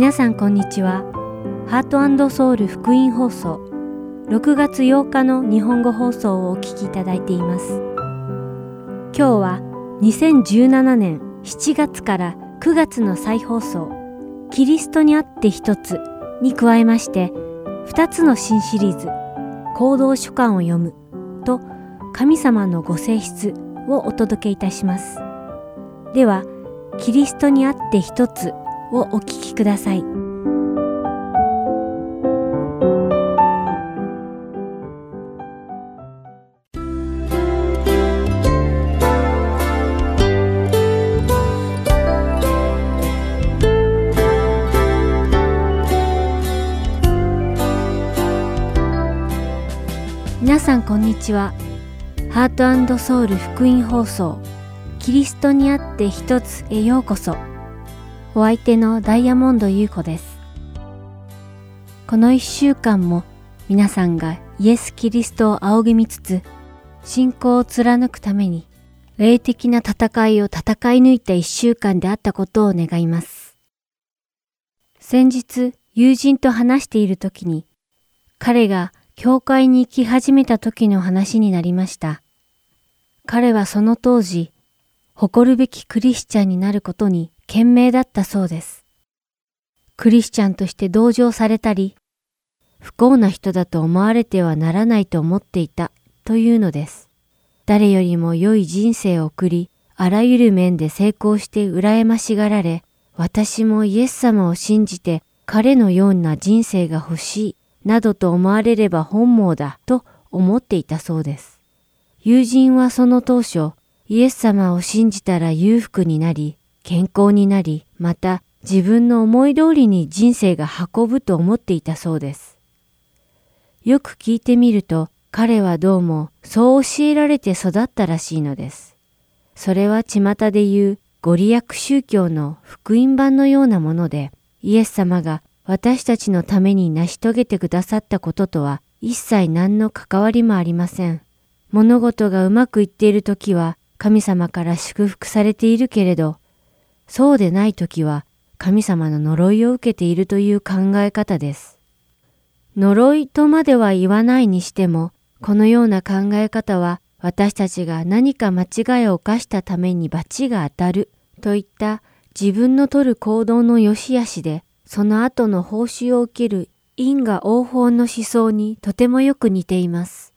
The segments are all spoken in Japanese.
皆さんこんにちは。ハートソウル福音放送6月8日の日本語放送をお聞きいただいています。今日は2017年7月から9月の再放送キリストにあって一つに加えまして2つの新シリーズ行動書簡を読むと神様のご性質をお届けいたします。では、キリストにあって一つをお聞きください。皆さんこんにちは。ハートソウル福音放送キリストにあって一つへようこそ。お相手のダイヤモンド優子です。この一週間も皆さんがイエス・キリストを仰ぎ見つつ、信仰を貫くために霊的な戦いを戦い抜いた一週間であったことを願います。先日、友人と話している時に、彼が教会に行き始めた時の話になりました。彼はその当時、誇るべきクリスチャンになることに懸命だったそうです。クリスチャンとして同情されたり、不幸な人だと思われてはならないと思っていたというのです。誰よりも良い人生を送り、あらゆる面で成功して羨ましがられ、私もイエス様を信じて彼のような人生が欲しい、などと思われれば本望だと思っていたそうです。友人はその当初、イエス様を信じたら裕福になり、健康になり、また自分の思い通りに人生が運ぶと思っていたそうです。よく聞いてみると、彼はどうもそう教えられて育ったらしいのです。それは巷で言うご利益宗教の福音版のようなもので、イエス様が私たちのために成し遂げてくださったこととは一切何の関わりもありません。物事がうまくいっている時は神様から祝福されているけれど、そうでない時は神様の呪いを受けているという考え方です。呪いとまでは言わないにしても、このような考え方は私たちが何か間違いを犯したために罰が当たるといった自分の取る行動の良し悪しで、その後の報酬を受ける因果応報の思想にとてもよく似ています。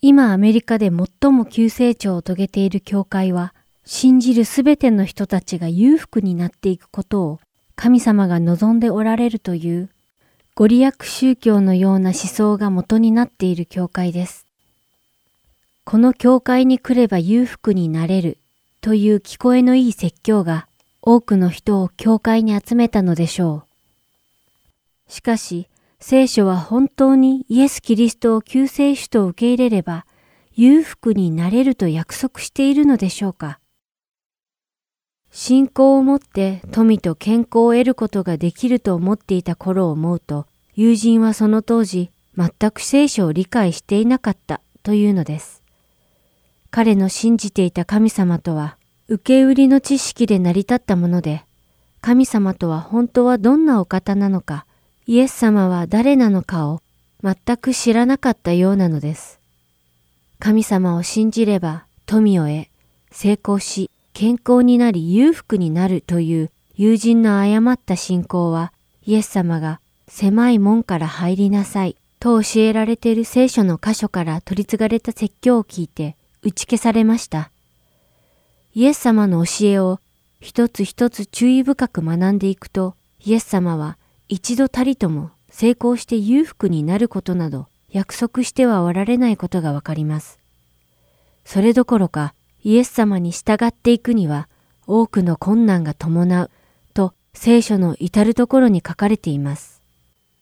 今アメリカで最も急成長を遂げている教会は、信じるすべての人たちが裕福になっていくことを神様が望んでおられるというご利益宗教のような思想が元になっている教会です。この教会に来れば裕福になれるという聞こえのいい説教が多くの人を教会に集めたのでしょう。しかし、聖書は本当にイエス・キリストを救世主と受け入れれば裕福になれると約束しているのでしょうか？信仰を持って富と健康を得ることができると思っていた頃を思うと、友人はその当時全く聖書を理解していなかったというのです。彼の信じていた神様とは受け売りの知識で成り立ったもので、神様とは本当はどんなお方なのか、イエス様は誰なのかを全く知らなかったようなのです。神様を信じれば富を得、成功し、健康になり裕福になるという友人の誤った信仰は、イエス様が狭い門から入りなさいと教えられている聖書の箇所から取り継がれた説教を聞いて打ち消されました。イエス様の教えを一つ一つ注意深く学んでいくと、イエス様は一度たりとも成功して裕福になることなど約束してはおられないことがわかります。それどころかイエス様に従っていくには多くの困難が伴うと聖書の至るところに書かれています。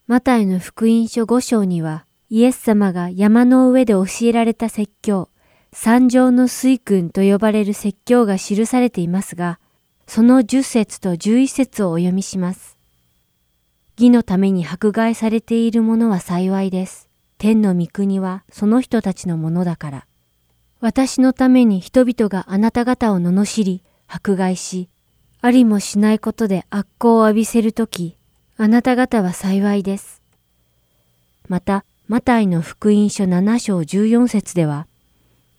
マタイの福音書5章にはイエス様が山の上で教えられた説教、三条の水訓と呼ばれる説教が記されていますが、その10節と11節をお読みします。義のために迫害されている者は幸いです。天の御国はその人たちのものだから。私のために人々があなた方を罵り、迫害し、ありもしないことで悪行を浴びせるとき、あなた方は幸いです。また、マタイの福音書7章14節では、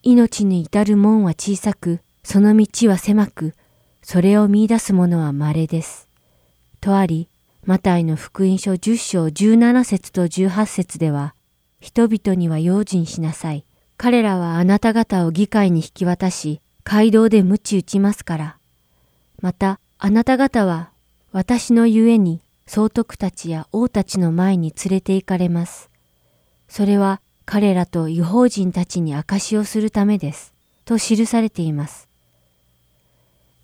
命に至る門は小さく、その道は狭く、それを見出す者は稀です。とあり、マタイの福音書10章17節と18節では、人々には用心しなさい。彼らはあなた方を議会に引き渡し、街道で鞭打ちますから。また、あなた方は、私のゆえに、総督たちや王たちの前に連れて行かれます。それは、彼らと違法人たちに証しをするためです。と記されています。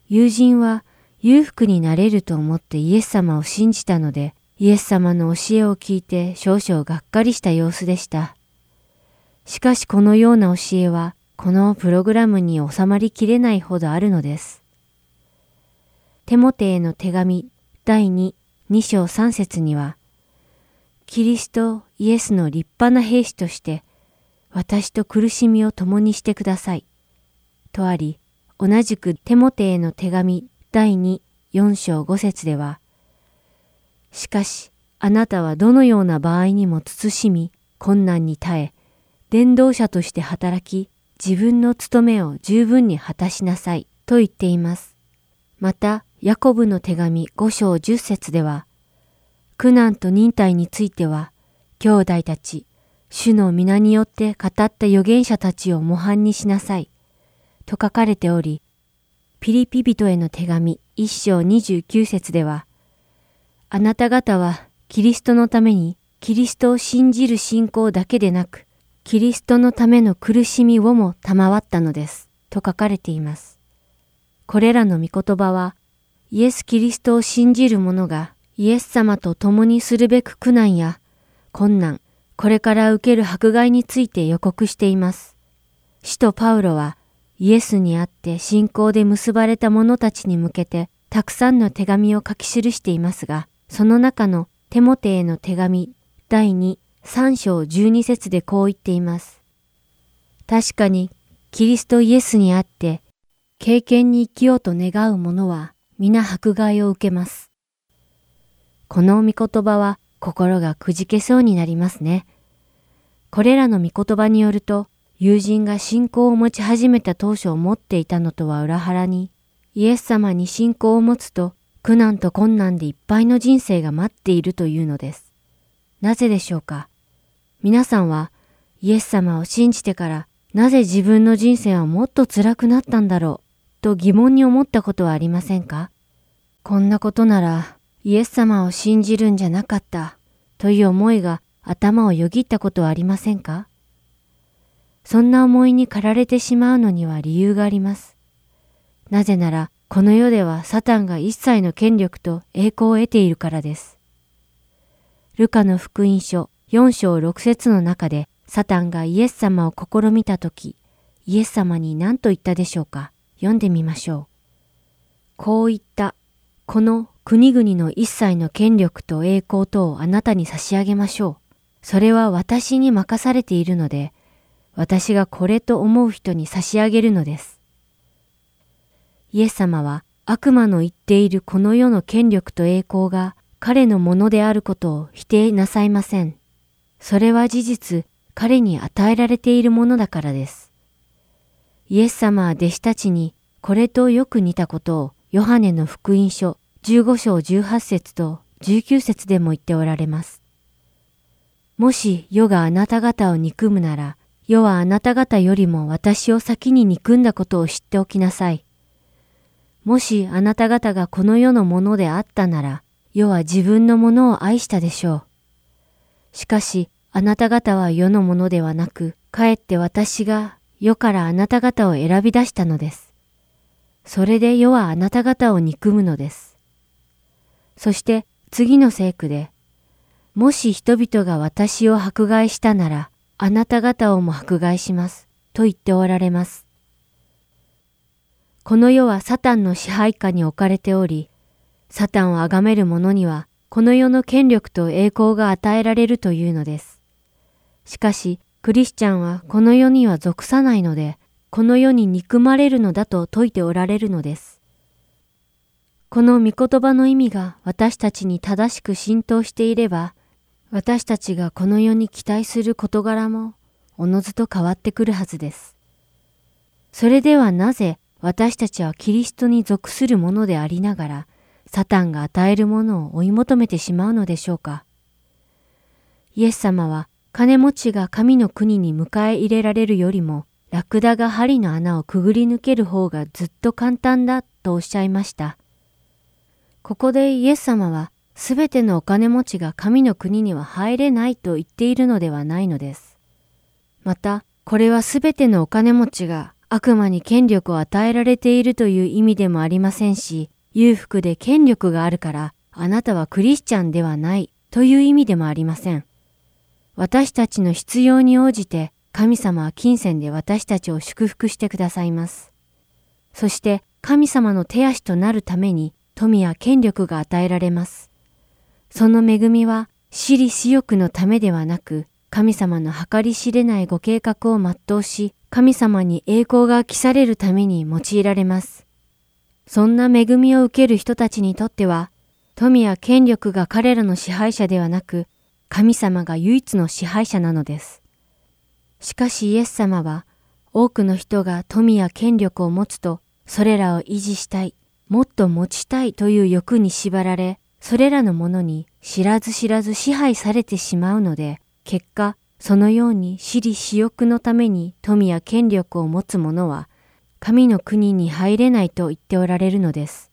友人は裕福になれると思ってイエス様を信じたので、イエス様の教えを聞いて少々がっかりした様子でした。しかしこのような教えは、このプログラムに収まりきれないほどあるのです。テモテへの手紙第2、2章3節には、キリストイエスの立派な兵士として、私と苦しみを共にしてください。とあり、同じくテモテへの手紙第2、4章5節では、しかし、あなたはどのような場合にも慎み、困難に耐え、伝道者として働き、自分の務めを十分に果たしなさい、と言っています。また、ヤコブの手紙5章10節では、苦難と忍耐については、兄弟たち、主の皆によって語った預言者たちを模範にしなさい。と書かれており、ピリピ人への手紙一章二十九節では、あなた方はキリストのためにキリストを信じる信仰だけでなく、キリストのための苦しみをも賜ったのです。と書かれています。これらの御言葉は、イエス・キリストを信じる者がイエス様と共にするべく苦難や困難、これから受ける迫害について予告しています。使徒パウロはイエスにあって信仰で結ばれた者たちに向けてたくさんの手紙を書き記していますが、その中のテモテへの手紙第2、3章12節でこう言っています。確かにキリストイエスにあって経験に生きようと願う者は皆迫害を受けます。この御言葉は心がくじけそうになりますね。これらの御言葉によると、友人が信仰を持ち始めた当初を持っていたのとは裏腹に、イエス様に信仰を持つと苦難と困難でいっぱいの人生が待っているというのです。なぜでしょうか？皆さんはイエス様を信じてからなぜ自分の人生はもっと辛くなったんだろう？と疑問に思ったことはありませんか？こんなことならイエス様を信じるんじゃなかったという思いが頭をよぎったことはありませんか？そんな思いに駆られてしまうのには理由があります。なぜなら、この世ではサタンが一切の権力と栄光を得ているからです。ルカの福音書4章6節の中でサタンがイエス様を試みたとき、イエス様に何と言ったでしょうか読んでみましょう。こう言った。この国々の一切の権力と栄光とをあなたに差し上げましょう。それは私に任されているので、私がこれと思う人に差し上げるのです。イエス様は悪魔の言っているこの世の権力と栄光が彼のものであることを否定なさいません。それは事実、彼に与えられているものだからです。イエス様は弟子たちにこれとよく似たことをヨハネの福音書15章18節と19節でも言っておられます。もし世があなた方を憎むなら、世はあなた方よりも私を先に憎んだことを知っておきなさい。もしあなた方がこの世のものであったなら、世は自分のものを愛したでしょう。しかし、あなた方は世のものではなく、かえって私が世からあなた方を選び出したのです。それで世はあなた方を憎むのです。そして次の聖句で、もし人々が私を迫害したなら、あなた方をも迫害します。と言っておられます。この世はサタンの支配下に置かれており、サタンを崇める者には、この世の権力と栄光が与えられるというのです。しかし、クリスチャンはこの世には属さないので、この世に憎まれるのだと説いておられるのです。この御言葉の意味が私たちに正しく浸透していれば、私たちがこの世に期待する事柄もおのずと変わってくるはずです。それではなぜ私たちはキリストに属するものでありながら、サタンが与えるものを追い求めてしまうのでしょうか。イエス様は金持ちが神の国に迎え入れられるよりも、ラクダが針の穴をくぐり抜ける方がずっと簡単だとおっしゃいました。ここでイエス様は、すべてのお金持ちが神の国には入れないと言っているのではないのです。また、これはすべてのお金持ちが悪魔に権力を与えられているという意味でもありませんし、裕福で権力があるから、あなたはクリスチャンではないという意味でもありません。私たちの必要に応じて神様は金銭で私たちを祝福してくださいます。そして神様の手足となるために富や権力が与えられます。その恵みは私利私欲のためではなく、神様の計り知れないご計画を全うし、神様に栄光が期されるために用いられます。そんな恵みを受ける人たちにとっては、富や権力が彼らの支配者ではなく、神様が唯一の支配者なのです。しかしイエス様は、多くの人が富や権力を持つと、それらを維持したい、もっと持ちたいという欲に縛られ、それらのものに知らず知らず支配されてしまうので、結果、そのように私利私欲のために富や権力を持つ者は、神の国に入れないと言っておられるのです。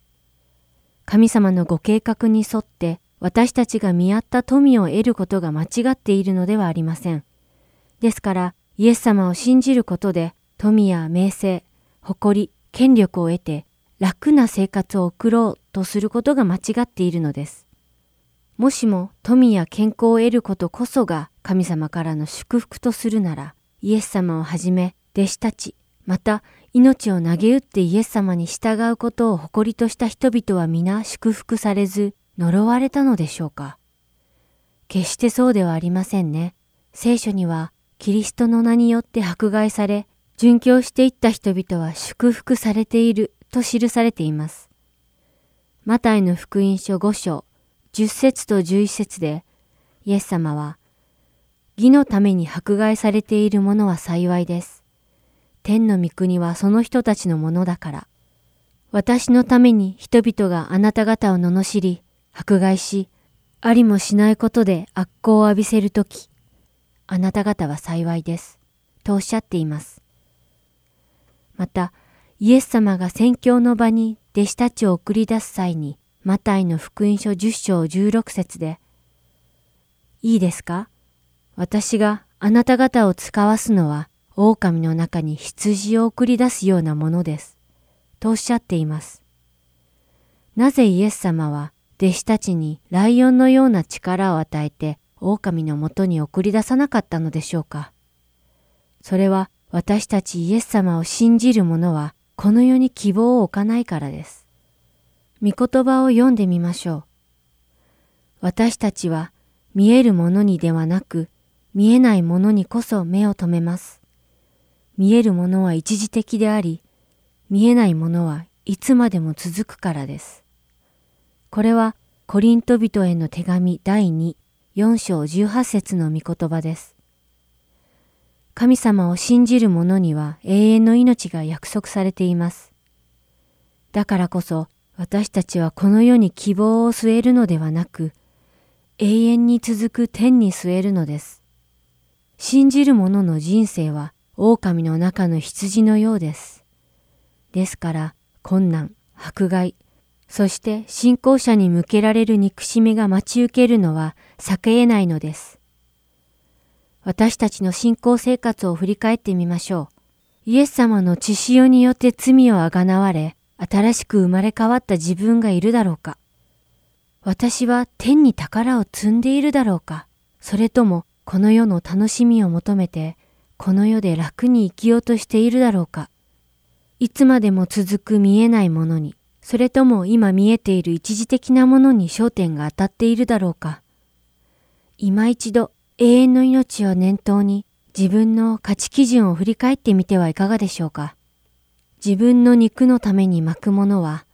神様のご計画に沿って私たちが見合った富を得ることが間違っているのではありません。ですから、イエス様を信じることで、富や名声、誇り、権力を得て、楽な生活を送ろうとすることが間違っているのです。もしも富や健康を得ることこそが神様からの祝福とするなら、イエス様をはじめ、弟子たち、また命を投げ打ってイエス様に従うことを誇りとした人々は皆祝福されず、呪われたのでしょうか決してそうではありませんね。聖書には、キリストの名によって迫害され、殉教していった人々は祝福されていると記されています。マタイの福音書5章、10節と11節で、イエス様は、義のために迫害されている者は幸いです。天の御国はその人たちのものだから。私のために人々があなた方を罵り、迫害し、ありもしないことで悪行を浴びせるとき、あなた方は幸いです。とおっしゃっています。また、イエス様が宣教の場に弟子たちを送り出す際に、マタイの福音書10章16節で、いいですか？私があなた方を使わすのは、狼の中に羊を送り出すようなものです。とおっしゃっています。なぜイエス様は弟子たちにライオンのような力を与えて狼のもとに送り出さなかったのでしょうか。それは私たちイエス様を信じる者はこの世に希望を置かないからです。御言葉を読んでみましょう。私たちは見えるものにではなく見えないものにこそ目を留めます。見えるものは一時的であり、見えないものはいつまでも続くからです。これはコリント人への手紙第2、4章18節の御言葉です。神様を信じる者には永遠の命が約束されています。だからこそ私たちはこの世に希望を据えるのではなく、永遠に続く天に据えるのです。信じる者の人生は狼の中の羊のようです。ですから困難、迫害、そして信仰者に向けられる憎しみが待ち受けるのは避け得ないのです。私たちの信仰生活を振り返ってみましょう。イエス様の血潮によって罪をあがなわれ、新しく生まれ変わった自分がいるだろうか私は天に宝を積んでいるだろうかそれともこの世の楽しみを求めて、この世で楽に生きようとしているだろうかいつまでも続く見えないものに、それとも今見えている一時的なものに焦点が当たっているだろうか。今一度永遠の命を念頭に自分の価値基準を振り返ってみてはいかがでしょうか。自分の肉のために巻くものは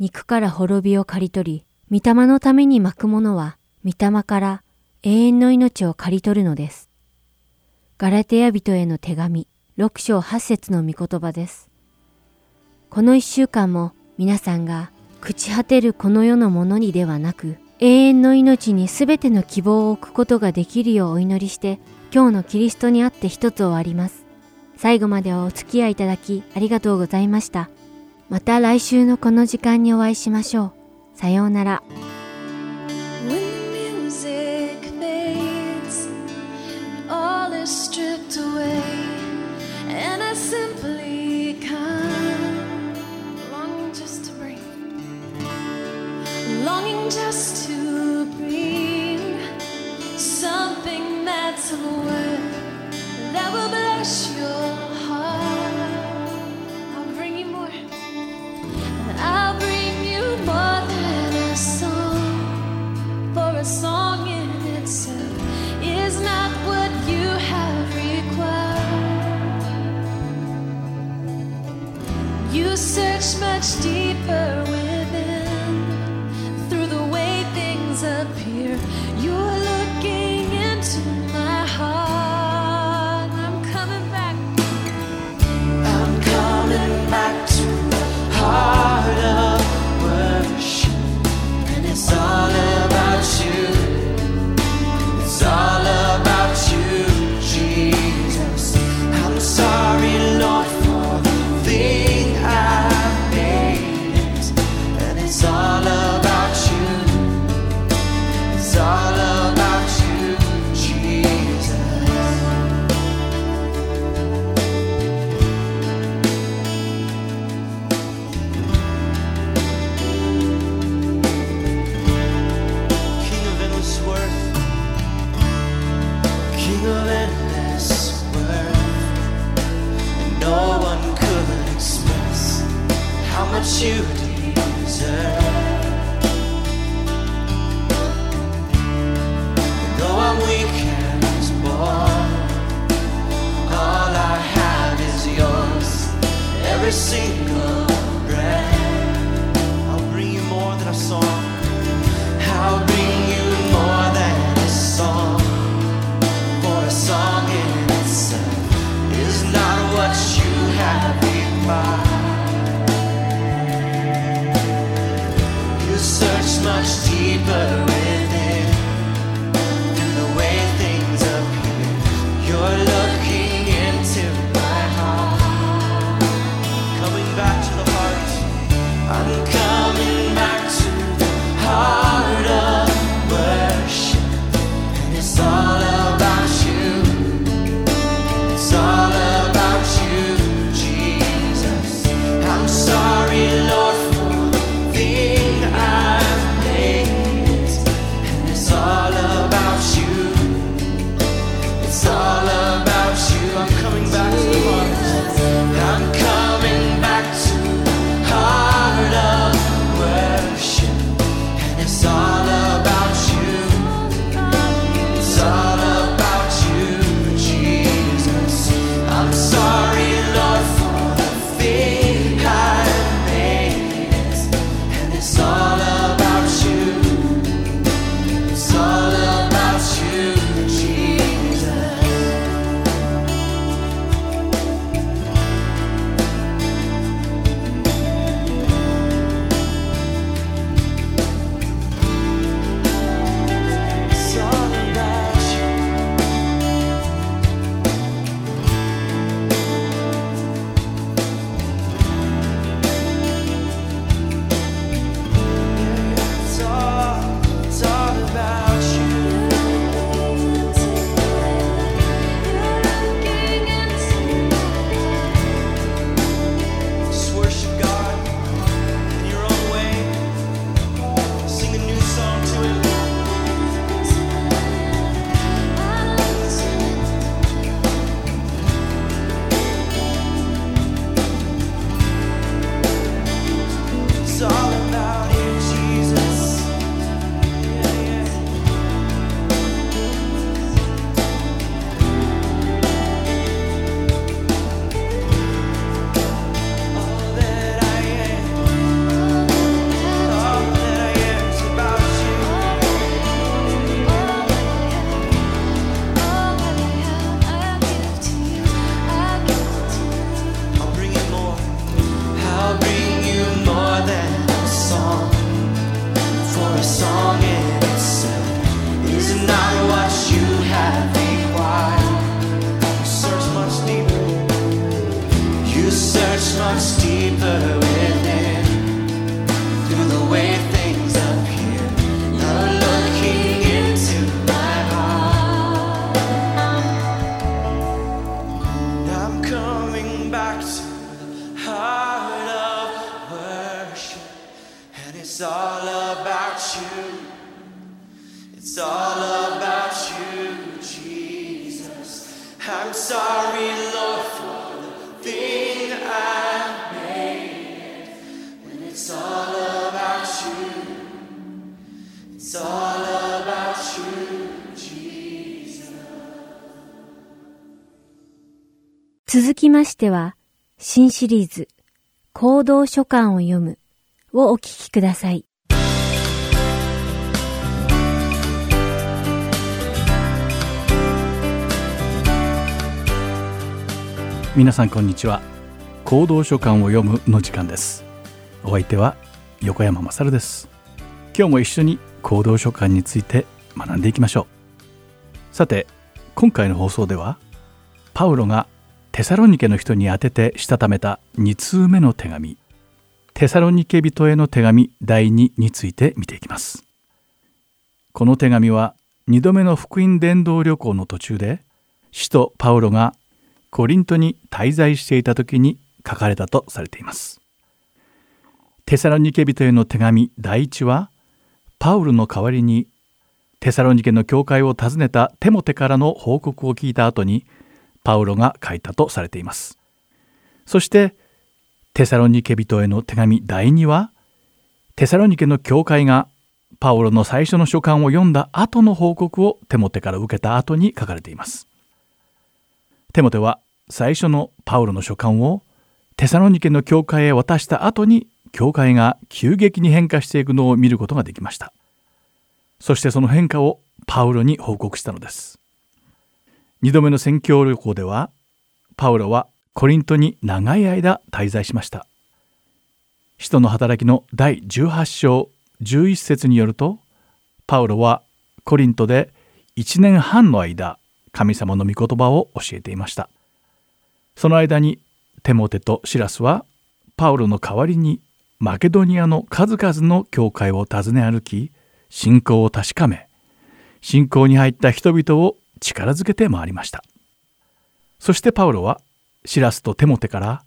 肉から滅びを刈り取り、御霊のために巻く者は、御霊から永遠の命を刈り取るのです。ガラテヤ人への手紙、六章八節の御言葉です。この一週間も皆さんが朽ち果てるこの世のものにではなく、永遠の命にすべての希望を置くことができるようお祈りして、今日のキリストにあって一つ終わります。最後までお付き合いいただきありがとうございました。また来週のこの時間にお会いしましょう。さようなら。Just to bring something that's that will bless your heart. I'll bring you more, I'll bring you more than a song, for a song in itself is not what you have required. You search much deeper 続きましては、新シリーズ、行動書簡を読むをお聞きください。皆さんこんにちは。行動書簡を読むの時間です。お相手は横山まさるです。今日も一緒に行動書簡について学んでいきましょう。さて今回の放送ではパウロがテサロニケの人に宛ててしたためた2通目の手紙テサロニケ人への手紙第2について見ていきますこの手紙は2度目の福音伝道旅行の途中で使徒パウロがコリントに滞在していた時に書かれたとされています。テサロニケ人への手紙第一はパウルの代わりにテサロニケの教会を訪ねたテモテからの報告を聞いた後にパウロが書いたとされています。そしてテサロニケ人への手紙第2はテサロニケの教会がパウロの最初の書簡を読んだ後の報告をテモテから受けた後に書かれています。テモテは最初のパウロの書簡をテサロニケの教会へ渡した後に教会が急激に変化していくのを見ることができました。そしてその変化をパウロに報告したのです。二度目の宣教旅行ではパウロはコリントに長い間滞在しました。使徒の働きの第18章11節によるとパウロはコリントで1年半の間神様の御言葉を教えていました。その間にテモテとシラスはパウロの代わりにマケドニアの数々の教会を訪ね歩き信仰を確かめ信仰に入った人々を力づけて回りました。そしてパウロはシラスとテモテから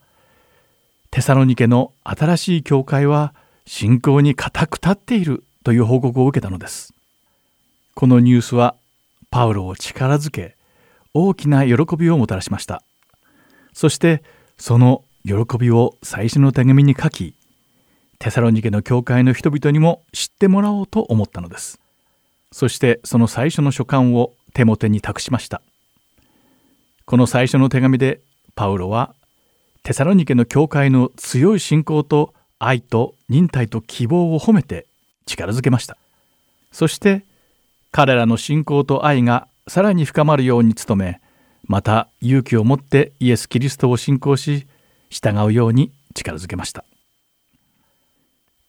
テサロニケの新しい教会は信仰に固く立っているという報告を受けたのです。このニュースはパウロを力づけ大きな喜びをもたらしました。そしてその喜びを最初の手紙に書きテサロニケの教会の人々にも知ってもらおうと思ったのです。そしてその最初の書簡をテモテに託しました。この最初の手紙でパウロはテサロニケの教会の強い信仰と愛と忍耐と希望を褒めて力づけました。そして彼らの信仰と愛がさらに深まるように努めまた勇気を持ってイエス・キリストを信仰し従うように力づけました。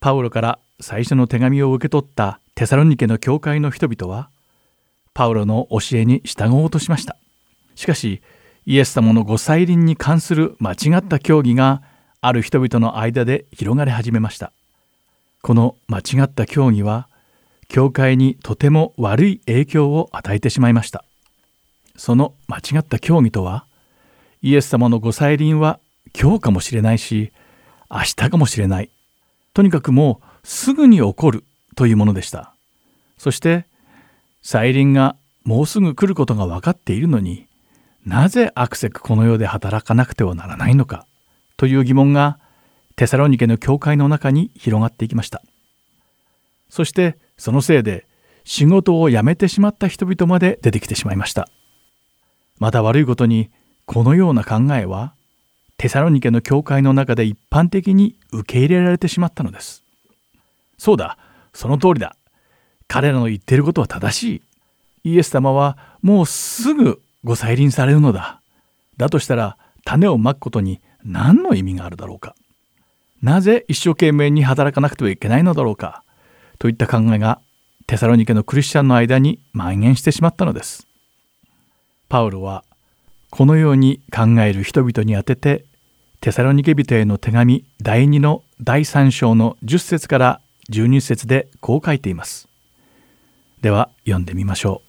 パウロから最初の手紙を受け取ったテサロニケの教会の人々はパウロの教えに従おうとしました。しかしイエス様のご再臨に関する間違った教義がある人々の間で広がり始めました。この間違った教義は教会にとても悪い影響を与えてしまいました。その間違った教義とはイエス様のご再臨は今日かもしれないし明日かもしれない。とにかくもうすぐに起こるというものでした。そして再臨がもうすぐ来ることが分かっているのになぜアクセクこの世で働かなくてはならないのかという疑問がテサロニケの教会の中に広がっていきました。そしてそのせいで仕事を辞めてしまった人々まで出てきてしまいました。また悪いことにこのような考えはテサロニケの教会の中で一般的に受け入れられてしまったのです。そうだその通りだ。彼らの言っていることは正しいイエス様はもうすぐご再臨されるのだだとしたら種をまくことに何の意味があるだろうかなぜ一生懸命に働かなくてはいけないのだろうかといった考えがテサロニケのクリスチャンの間に蔓延してしまったのです。パウロはこのように考える人々にあててテサロニケ人への手紙第2の第3章の10節から12節でこう書いています。では読んでみましょう。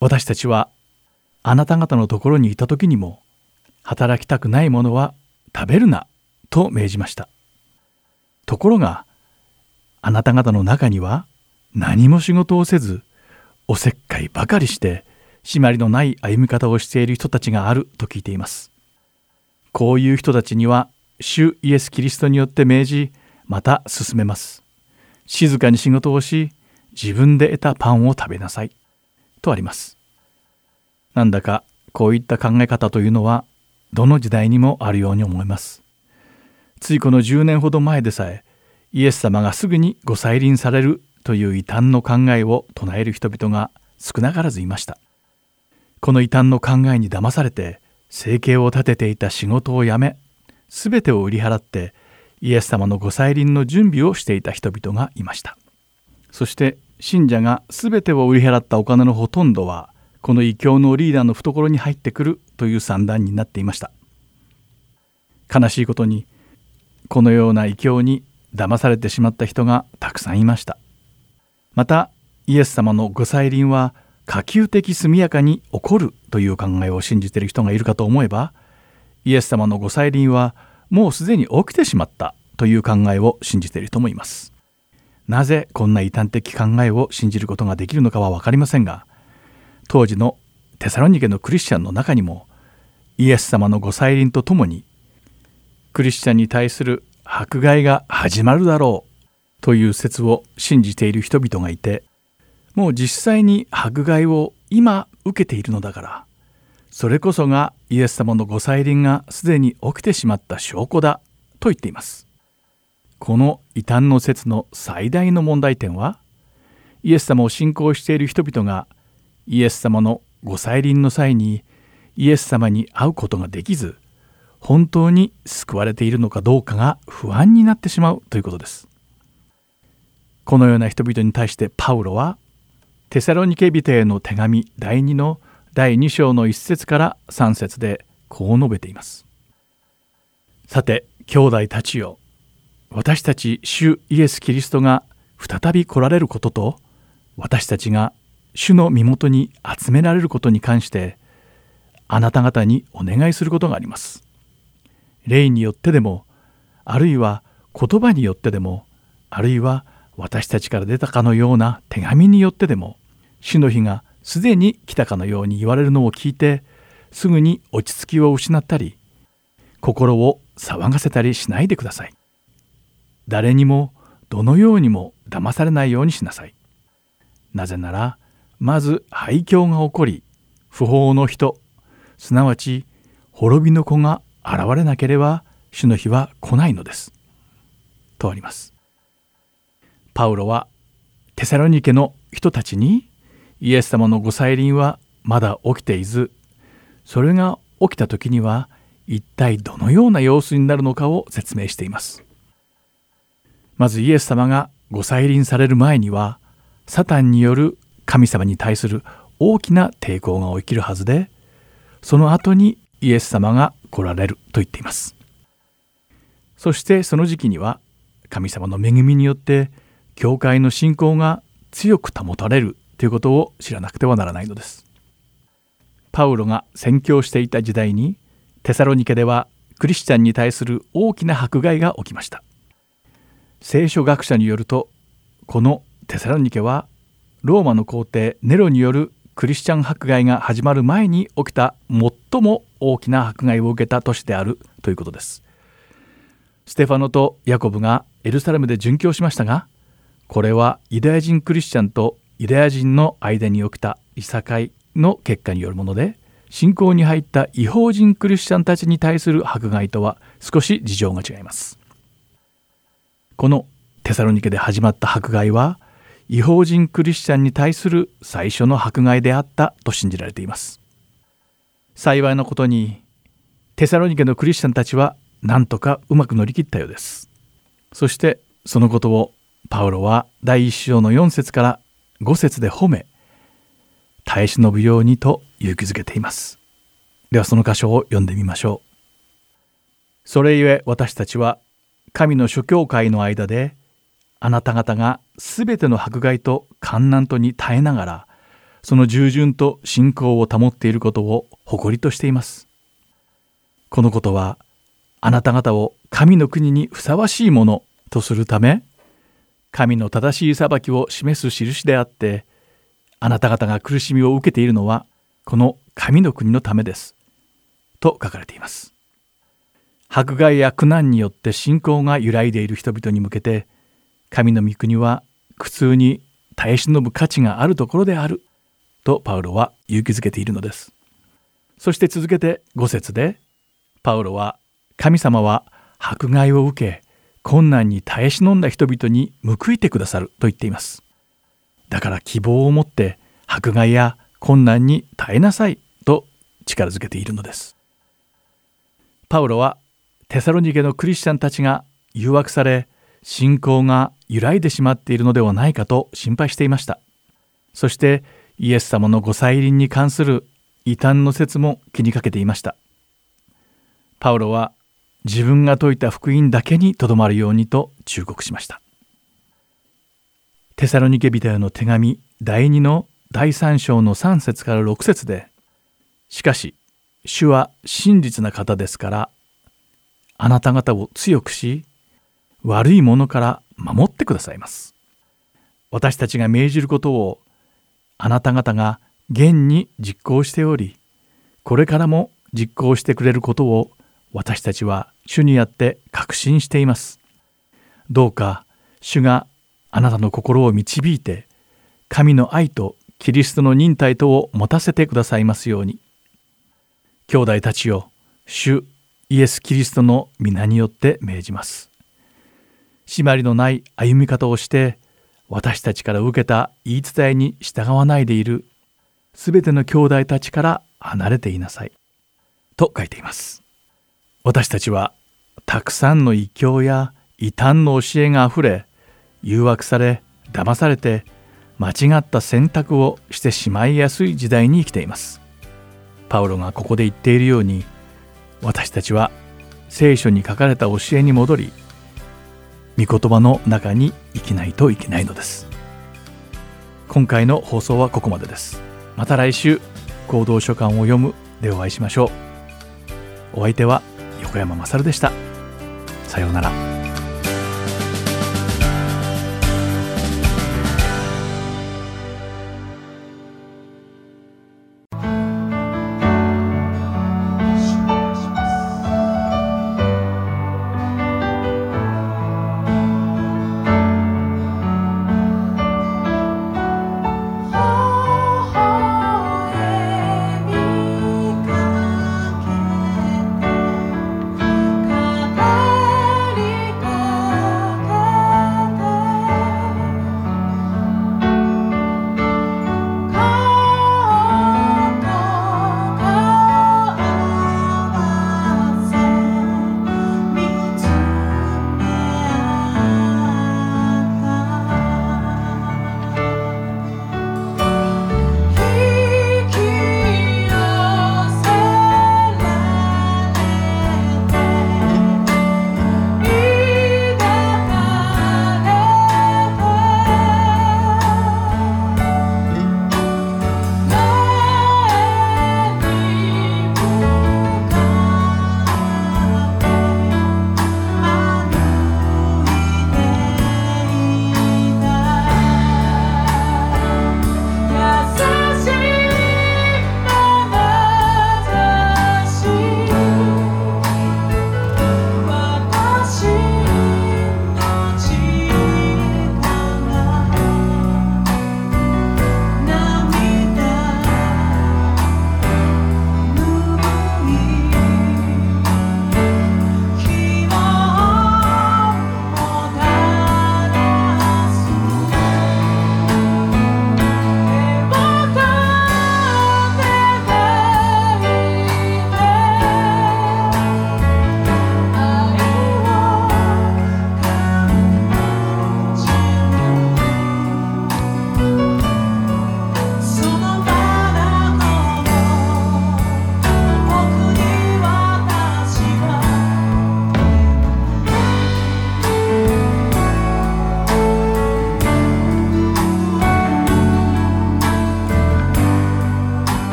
私たちはあなた方のところにいた時にも働きたくないものは食べるなと命じました。ところがあなた方の中には何も仕事をせずおせっかいばかりして締まりのない歩み方をしている人たちがあると聞いています。こういう人たちには主イエス・キリストによって命じまた進めます。静かに仕事をし自分で得たパンを食べなさいとあります。なんだかこういった考え方というのはどの時代にもあるように思います。ついこの10年ほど前でさえイエス様がすぐにご再臨されるという異端の考えを唱える人々が少なからずいました。この異端の考えに騙されて生計を立てていた仕事を辞め全てを売り払ってイエス様のご再臨の準備をしていた人々がいましたそして信者が全てを売り払ったお金のほとんどはこの異教のリーダーの懐に入ってくるという算段になっていました悲しいことにこのような異教に騙されてしまった人がたくさんいましたまたイエス様のご再臨は可及的速やかに起こるという考えを信じている人がいるかと思えばイエス様のご再臨はもうすでに起きてしまったという考えを信じている人もいます。なぜこんな異端的考えを信じることができるのかは分かりませんが当時のテサロニケのクリスチャンの中にもイエス様のご再臨とともにクリスチャンに対する迫害が始まるだろうという説を信じている人々がいてもう実際に迫害を今受けているのだからそれこそがイエス様のご再臨がすでに起きてしまった証拠だと言っています。この異端の説の最大の問題点はイエス様を信仰している人々がイエス様のご再臨の際にイエス様に会うことができず本当に救われているのかどうかが不安になってしまうということですこのような人々に対してパウロはテサロニケ人への手紙第2の第2章の1節から3節でこう述べています。さて兄弟たちよ私たち主イエス・キリストが再び来られることと私たちが主の身元に集められることに関してあなた方にお願いすることがあります。霊によってでもあるいは言葉によってでもあるいは私たちから出たかのような手紙によってでも死の日がすでに来たかのように言われるのを聞いてすぐに落ち着きを失ったり心を騒がせたりしないでください。誰にもどのようにも騙されないようにしなさい。なぜならまず廃墟が起こり不法の人すなわち滅びの子が現れなければ主の日は来ないのです。とあります。パウロはテサロニケの人たちにイエス様のご再臨はまだ起きていずそれが起きた時には一体どのような様子になるのかを説明していますまずイエス様がご再臨される前にはサタンによる神様に対する大きな抵抗が起きるはずでその後にイエス様が来られると言っていますそしてその時期には神様の恵みによって教会の信仰が強く保たれるということを知らなくてはならないのです。パウロが宣教していた時代にテサロニケではクリスチャンに対する大きな迫害が起きました。聖書学者によるとこのテサロニケはローマの皇帝ネロによるクリスチャン迫害が始まる前に起きた最も大きな迫害を受けた都市であるということです。ステファノとヤコブがエルサレムで殉教しましたがこれはユダヤ人クリスチャンとユダヤ人の間に起きたいさかいの結果によるもので信仰に入った違法人クリスチャンたちに対する迫害とは少し事情が違いますこのテサロニケで始まった迫害は違法人クリスチャンに対する最初の迫害であったと信じられています。幸いなことにテサロニケのクリスチャンたちは何とかうまく乗り切ったようです。そしてそのことをパウロは第一章の4節から5節で褒め耐え忍ぶようにと勇気づけています。ではその箇所を読んでみましょう。それゆえ私たちは神の諸教会の間であなた方がすべての迫害と観難とに耐えながらその従順と信仰を保っていることを誇りとしています。このことはあなた方を神の国にふさわしいものとするため神の正しい裁きを示す印であってあなた方が苦しみを受けているのはこの神の国のためです。と書かれています。迫害や苦難によって信仰が揺らいでいる人々に向けて神の御国は苦痛に耐え忍ぶ価値があるところであるとパウロは勇気づけているのです。そして続けて5節でパウロは神様は迫害を受け困難に耐え忍んだ人々に報いてくださると言っています。だから希望を持って迫害や困難に耐えなさいと力づけているのです。パウロはテサロニケのクリスチャンたちが誘惑され信仰が揺らいでしまっているのではないかと心配していました。そしてイエス様のご再臨に関する異端の説も気にかけていました。パウロは自分が説いた福音だけにとどまるようにと忠告しました。テサロニケ人への手紙第2の第3章の3節から6節でしかし主は真実な方ですからあなた方を強くし悪いものから守ってくださいます私たちが命じることをあなた方が現に実行しておりこれからも実行してくれることを私たちは主にあって確信しています。どうか主があなたの心を導いて神の愛とキリストの忍耐とを持たせてくださいますように。兄弟たちよ、主イエス・キリストの皆によって命じます。締まりのない歩み方をして私たちから受けた言い伝えに従わないでいるすべての兄弟たちから離れていなさい。と書いています。私たちはたくさんの異教や異端の教えがあふれ誘惑され騙されて間違った選択をしてしまいやすい時代に生きていますパウロがここで言っているように私たちは聖書に書かれた教えに戻り御言葉の中に生きないといけないのです。今回の放送はここまでです。また来週行動書簡を読むでお会いしましょう。お相手は横山勝でした。さようなら。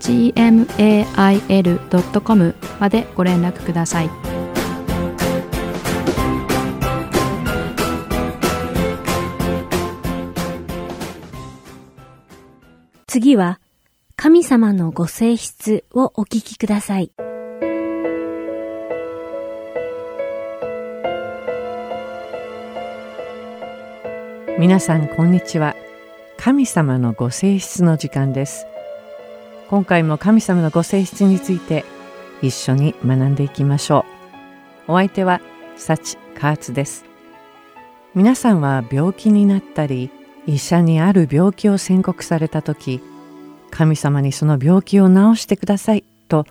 gmail.com までご連絡ください。次は、神様のご性質をお聞きください。皆さんこんにちは。神様のご性質の時間です。今回も神様のご性質について一緒に学んでいきましょう。お相手は幸カーツです。皆さんは病気になったり医者にある病気を宣告された時神様にその病気を治してくださいと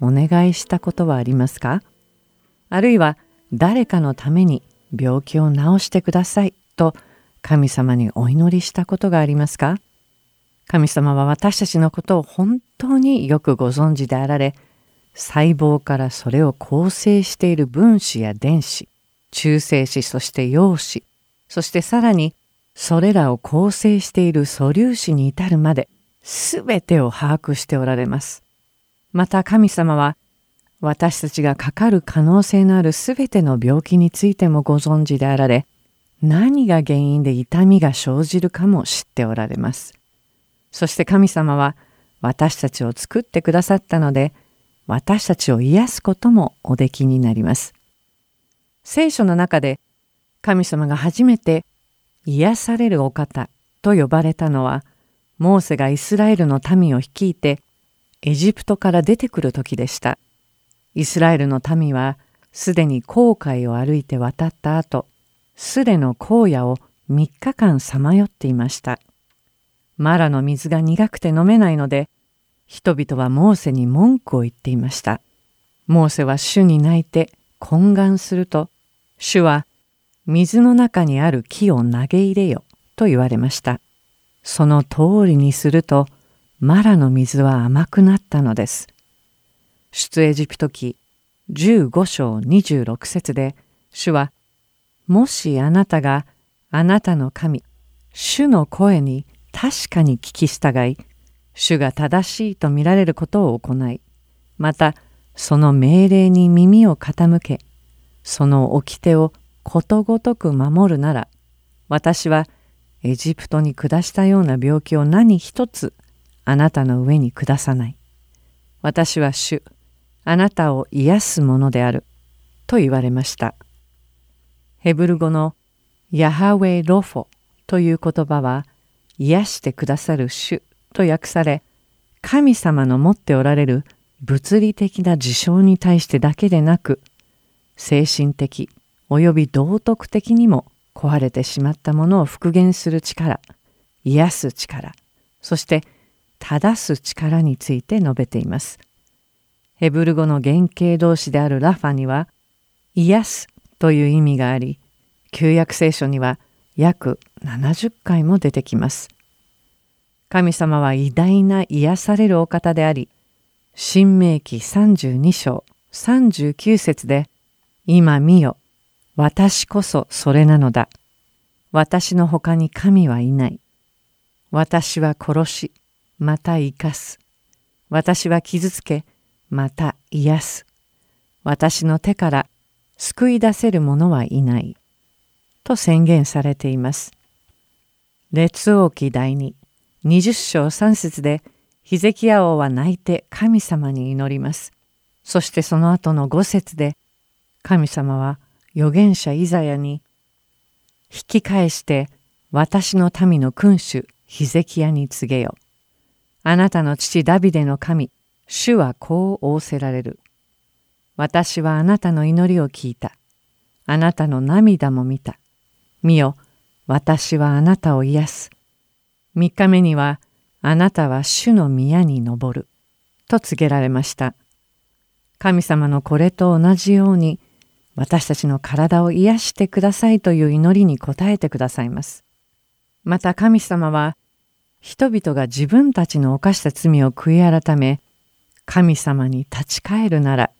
お願いしたことはありますか？あるいは誰かのために病気を治してくださいと神様にお祈りしたことがありますか？神様は私たちのことを本当によくご存知であられ、細胞からそれを構成している分子や電子、中性子そして陽子、そしてさらにそれらを構成している素粒子に至るまで、すべてを把握しておられます。また神様は、私たちがかかる可能性のあるすべての病気についてもご存知であられ、何が原因で痛みが生じるかも知っておられます。そして神様は私たちを作ってくださったので、私たちを癒すこともおできになります。聖書の中で神様が初めて癒されるお方と呼ばれたのは、モーセがイスラエルの民を率いてエジプトから出てくる時でした。イスラエルの民はすでに航海を歩いて渡った後、スレの荒野を3日間さまよっていました。マラの水が苦くて飲めないので、人々はモーセに文句を言っていました。モーセは主に泣いて懇願すると、主は水の中にある木を投げ入れよと言われました。その通りにすると、マラの水は甘くなったのです。出エジプト記15章26節で、主は、もしあなたがあなたの神、主の声に確かに聞き従い、主が正しいと見られることを行い、またその命令に耳を傾け、その掟をことごとく守るなら、私はエジプトに下したような病気を何一つあなたの上に下さない。私は主、あなたを癒すものである。と言われました。ヘブル語のヤハウェロフォという言葉は、癒してくださる主と訳され、神様の持っておられる物理的な事象に対してだけでなく、精神的及び道徳的にも壊れてしまったものを復元する力、癒す力、そして正す力について述べています。ヘブル語の原型動詞であるラファには、癒すという意味があり、旧約聖書には約70回も出てきます。神様は偉大な癒されるお方であり、新明記32章39節で、今見よ、私こそそれなのだ。私の他に神はいない。私は殺し、また生かす。私は傷つけ、また癒す。私の手から救い出せる者はいない。と宣言されています。列王記第二20章3節でヒゼキヤ王は泣いて神様に祈ります。そしてその後の五節で神様は預言者イザヤに引き返して私の民の君主ヒゼキヤに告げよ。あなたの父ダビデの神、主はこう仰せられる。私はあなたの祈りを聞いた。あなたの涙も見た。見よ、私はあなたを癒す。三日目にはあなたは主の宮に登る。と告げられました。神様のこれと同じように私たちの体を癒してくださいという祈りに応えてくださいます。また神様は人々が自分たちの犯した罪を悔い改め神様に立ち返るなら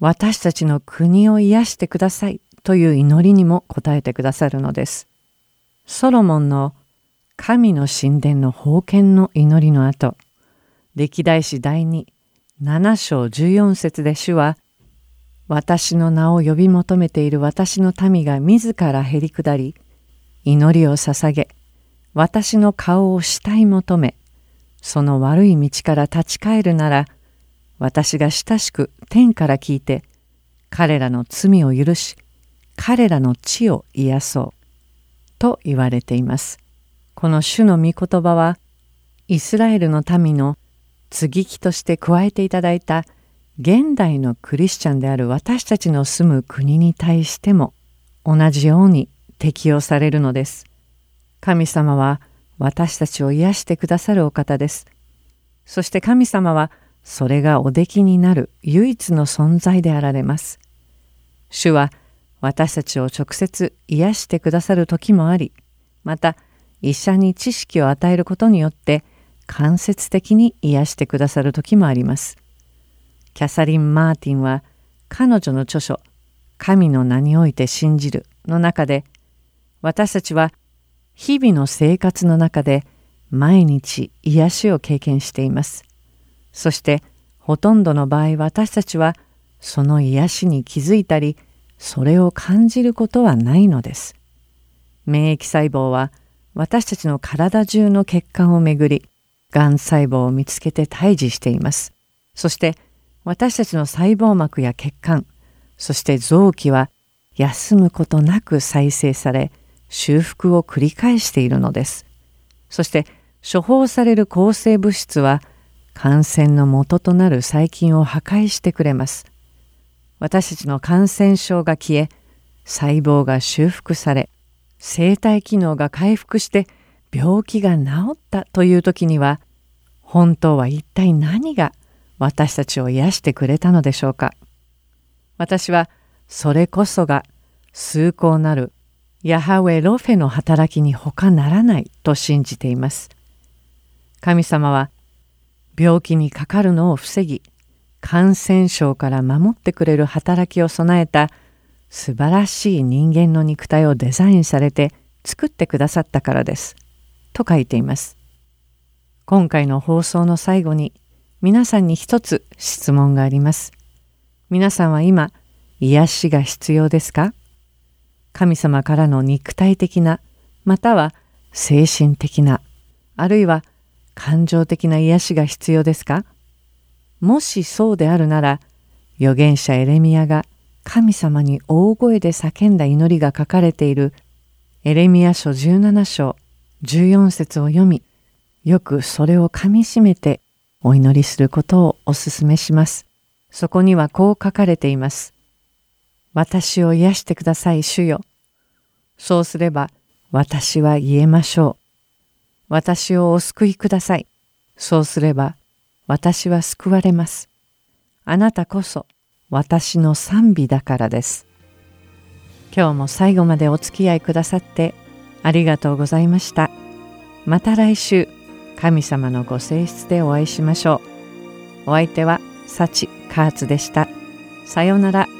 私たちの国を癒してくださいという祈りにも応えてくださるのです。ソロモンの神の神殿の封建の祈りの後、歴代史第27章14節で主は、私の名を呼び求めている私の民が自らへり下り、祈りを捧げ、私の顔を慕い求め、その悪い道から立ち返るなら、私が親しく天から聞いて、彼らの罪を許し、彼らの地を癒そう。と言われています。この主の御言葉は、イスラエルの民の接ぎ木として加えていただいた現代のクリスチャンである私たちの住む国に対しても同じように適用されるのです。神様は私たちを癒してくださるお方です。そして神様はそれがおできになる唯一の存在であられます。主は私たちを直接癒してくださる時もあり、また医者に知識を与えることによって間接的に癒してくださる時もあります。キャサリン・マーティンは彼女の著書「神の名において信じる」の中で私たちは日々の生活の中で毎日癒しを経験しています。そしてほとんどの場合私たちはその癒しに気づいたりそれを感じることはないのです。免疫細胞は私たちの体中の血管をめぐり、がん細胞を見つけて退治しています。そして私たちの細胞膜や血管、そして臓器は休むことなく再生され、修復を繰り返しているのです。そして処方される抗生物質は感染の元となる細菌を破壊してくれます。私たちの感染症が消え、細胞が修復され、生体機能が回復して病気が治ったという時には、本当は一体何が私たちを癒してくれたのでしょうか。私はそれこそが崇高なるヤハウェロフェの働きに他ならないと信じています。神様は病気にかかるのを防ぎ、感染症から守ってくれる働きを備えた素晴らしい人間の肉体をデザインされて作ってくださったからです。と書いています。今回の放送の最後に皆さんに一つ質問があります。皆さんは今癒しが必要ですか？神様からの肉体的なまたは精神的なあるいは感情的な癒しが必要ですか？もしそうであるなら預言者エレミアが神様に大声で叫んだ祈りが書かれているエレミア書17章14節を読みよくそれをかみしめてお祈りすることをお勧めします。そこにはこう書かれています。私を癒してください、主よ。そうすれば私は言えましょう。私をお救いください。そうすれば私は救われます。あなたこそ私の賛美だからです。今日も最後までお付き合いくださってありがとうございました。また来週神様のご性質でお会いしましょう。お相手は幸カーツでした。さようなら。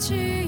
今日